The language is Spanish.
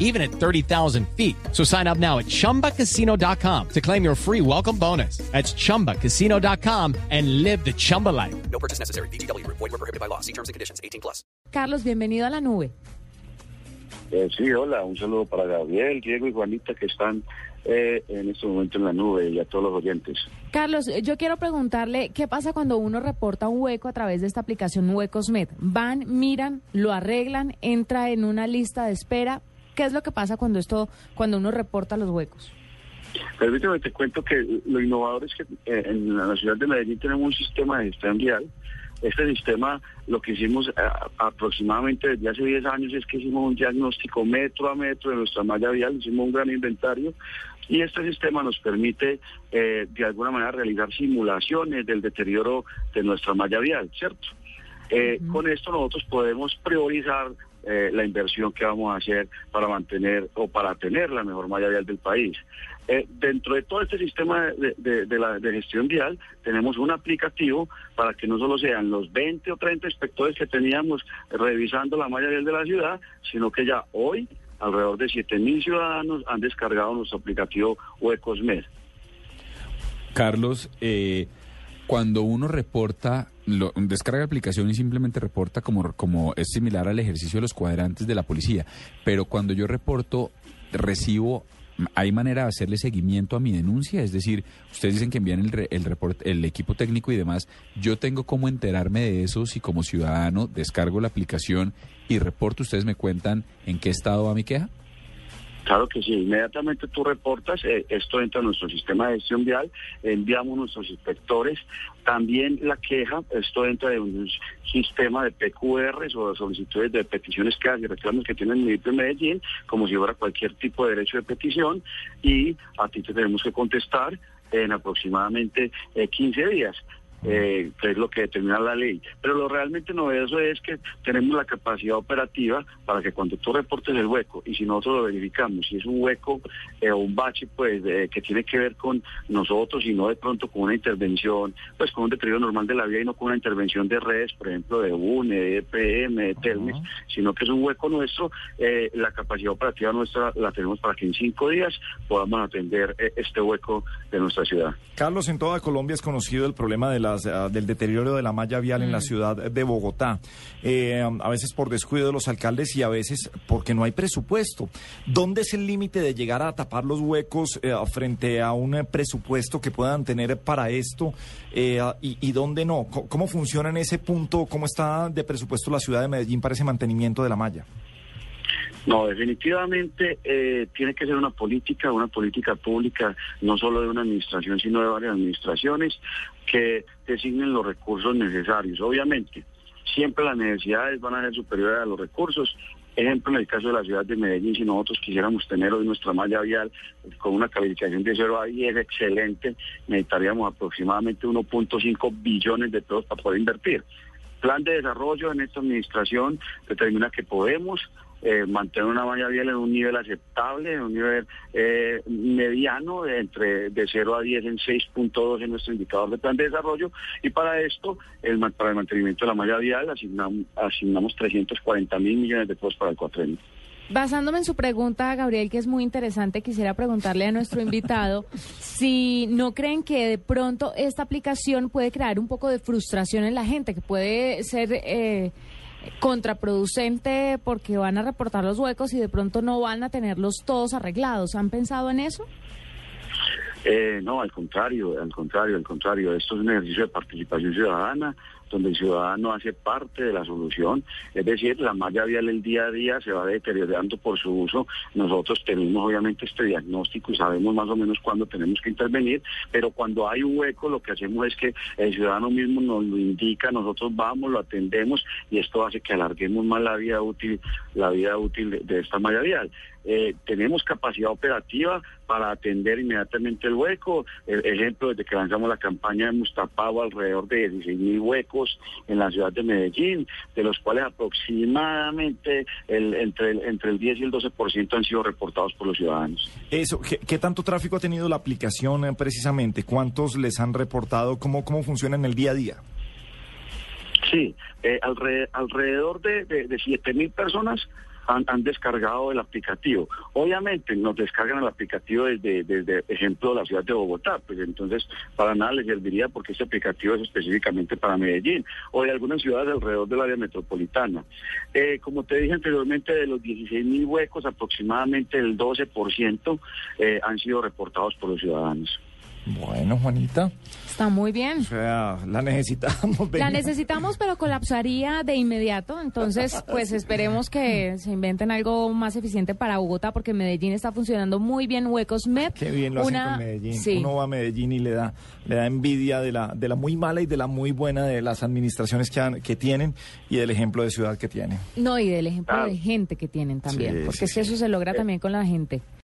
even at 30,000 feet. So sign up now at chumbacasino.com to claim your free welcome bonus. That's chumbacasino.com and live the Chumba life. No purchase necessary. BGW. Void were prohibited by law. See terms and conditions. 18 plus. Carlos, bienvenido a la nube. Eh, sí, hola, un saludo para Gabriel, Diego y Juanita que están eh, en este momento en la nube y a todos los oyentes. Carlos, eh, yo quiero preguntarle qué pasa cuando uno reporta un hueco a través de esta aplicación Huecosmed. Van, miran, lo arreglan, entra en una lista de espera. ¿Qué es lo que pasa cuando esto, cuando uno reporta los huecos? Permíteme, te cuento que lo innovador es que eh, en la ciudad de Medellín tenemos un sistema de gestión vial. Este sistema, lo que hicimos eh, aproximadamente desde hace 10 años es que hicimos un diagnóstico metro a metro de nuestra malla vial, hicimos un gran inventario y este sistema nos permite eh, de alguna manera realizar simulaciones del deterioro de nuestra malla vial, ¿cierto? Eh, Con esto nosotros podemos priorizar eh, la inversión que vamos a hacer para mantener o para tener la mejor malla vial del país. Eh, dentro de todo este sistema de, la, gestión vial tenemos un aplicativo para que no solo sean los 20 o 30 inspectores que teníamos revisando la malla vial de la ciudad, sino que ya hoy alrededor de 7 mil ciudadanos han descargado nuestro aplicativo Huecosmed. Carlos, eh, cuando uno reporta, lo, descarga la aplicación y simplemente reporta como, como es similar al ejercicio de los cuadrantes de la policía, pero cuando yo reporto, recibo, ¿hay manera de hacerle seguimiento a mi denuncia? Es decir, ustedes dicen que envían el, el, el equipo técnico y demás, yo tengo cómo enterarme de eso si como ciudadano descargo la aplicación y reporto, ustedes me cuentan en qué estado va mi queja. Claro que sí, inmediatamente tú reportas, eh, esto entra a nuestro sistema de gestión vial, enviamos nuestros inspectores, también la queja, esto entra de un sistema de PQRs o de solicitudes de peticiones que y reclamos que tiene el municipio de Medellín, como si fuera cualquier tipo de derecho de petición, y a ti te tenemos que contestar en aproximadamente eh, 15 días. Eh, que es lo que determina la ley. Pero lo realmente novedoso es que tenemos la capacidad operativa para que cuando tú reportes el hueco y si nosotros lo verificamos, si es un hueco eh, o un bache pues eh, que tiene que ver con nosotros y no de pronto con una intervención, pues con un deterioro normal de la vía y no con una intervención de redes, por ejemplo, de UNE, de EPM, de Telmex, sino que es un hueco nuestro, eh, la capacidad operativa nuestra la tenemos para que en cinco días podamos atender eh, este hueco de nuestra ciudad. Carlos, en toda Colombia es conocido el problema de las, ah, del deterioro de la malla vial en la ciudad de Bogotá. Eh, a veces por descuido de los alcaldes y a veces porque no hay presupuesto. ¿Dónde es el límite de llegar a tapar los huecos eh, frente a un eh, presupuesto que puedan tener para esto eh, y, y dónde no? ¿Cómo funciona en ese punto? ¿Cómo está de presupuesto la ciudad de Medellín para ese mantenimiento de la malla? No, definitivamente eh, tiene que ser una política, una política pública, no solo de una administración, sino de varias administraciones que designen los recursos necesarios. Obviamente, siempre las necesidades van a ser superiores a los recursos. Ejemplo, en el caso de la ciudad de Medellín, si nosotros quisiéramos tener hoy nuestra malla vial con una calificación de 0 a 10 excelente, necesitaríamos aproximadamente 1.5 billones de pesos para poder invertir. Plan de desarrollo en esta administración determina que podemos eh, mantener una malla vial en un nivel aceptable, en un nivel eh, mediano, de entre de 0 a 10 en 6.2 en nuestro indicador de plan de desarrollo. Y para esto, el, para el mantenimiento de la malla vial, asignamos, asignamos 340 mil millones de pesos para el cuatrenio. Basándome en su pregunta, Gabriel, que es muy interesante, quisiera preguntarle a nuestro invitado si no creen que de pronto esta aplicación puede crear un poco de frustración en la gente, que puede ser eh, contraproducente porque van a reportar los huecos y de pronto no van a tenerlos todos arreglados. ¿Han pensado en eso? Eh, no, al contrario, al contrario, al contrario. Esto es un ejercicio de participación ciudadana, donde el ciudadano hace parte de la solución. Es decir, la malla vial el día a día se va deteriorando por su uso. Nosotros tenemos obviamente este diagnóstico y sabemos más o menos cuándo tenemos que intervenir, pero cuando hay un hueco lo que hacemos es que el ciudadano mismo nos lo indica, nosotros vamos, lo atendemos y esto hace que alarguemos más la vida útil, la vida útil de, esta malla vial. eh, tenemos capacidad operativa para atender inmediatamente el hueco. El ejemplo, desde que lanzamos la campaña de Mustapago, alrededor de 16 mil huecos en la ciudad de Medellín, de los cuales aproximadamente el, entre, el, entre el 10 y el 12% han sido reportados por los ciudadanos. Eso, ¿qué, qué tanto tráfico ha tenido la aplicación eh, precisamente? ¿Cuántos les han reportado? ¿Cómo, cómo funciona en el día a día? Sí, eh, alre- alrededor de, de, de 7 mil personas han, descargado el aplicativo. Obviamente nos descargan el aplicativo desde, desde, ejemplo, la ciudad de Bogotá, pues entonces para nada les serviría porque este aplicativo es específicamente para Medellín o de algunas ciudades alrededor del área metropolitana. Eh, como te dije anteriormente, de los 16 mil huecos, aproximadamente el 12% eh, han sido reportados por los ciudadanos. Bueno, Juanita, Está muy bien. o sea, la necesitamos. La necesitamos, pero colapsaría de inmediato. Entonces, pues esperemos que se inventen algo más eficiente para Bogotá, porque Medellín está funcionando muy bien. Huecos MEP. Qué bien lo hacen una- con Medellín. Sí. Uno va a Medellín y le da, le da envidia de la, de la muy mala y de la muy buena de las administraciones que, han- que tienen y del ejemplo de ciudad que tienen. No, y del ejemplo Ah. de gente que tienen también, Sí, porque sí, es que sí. eso se logra también con la gente.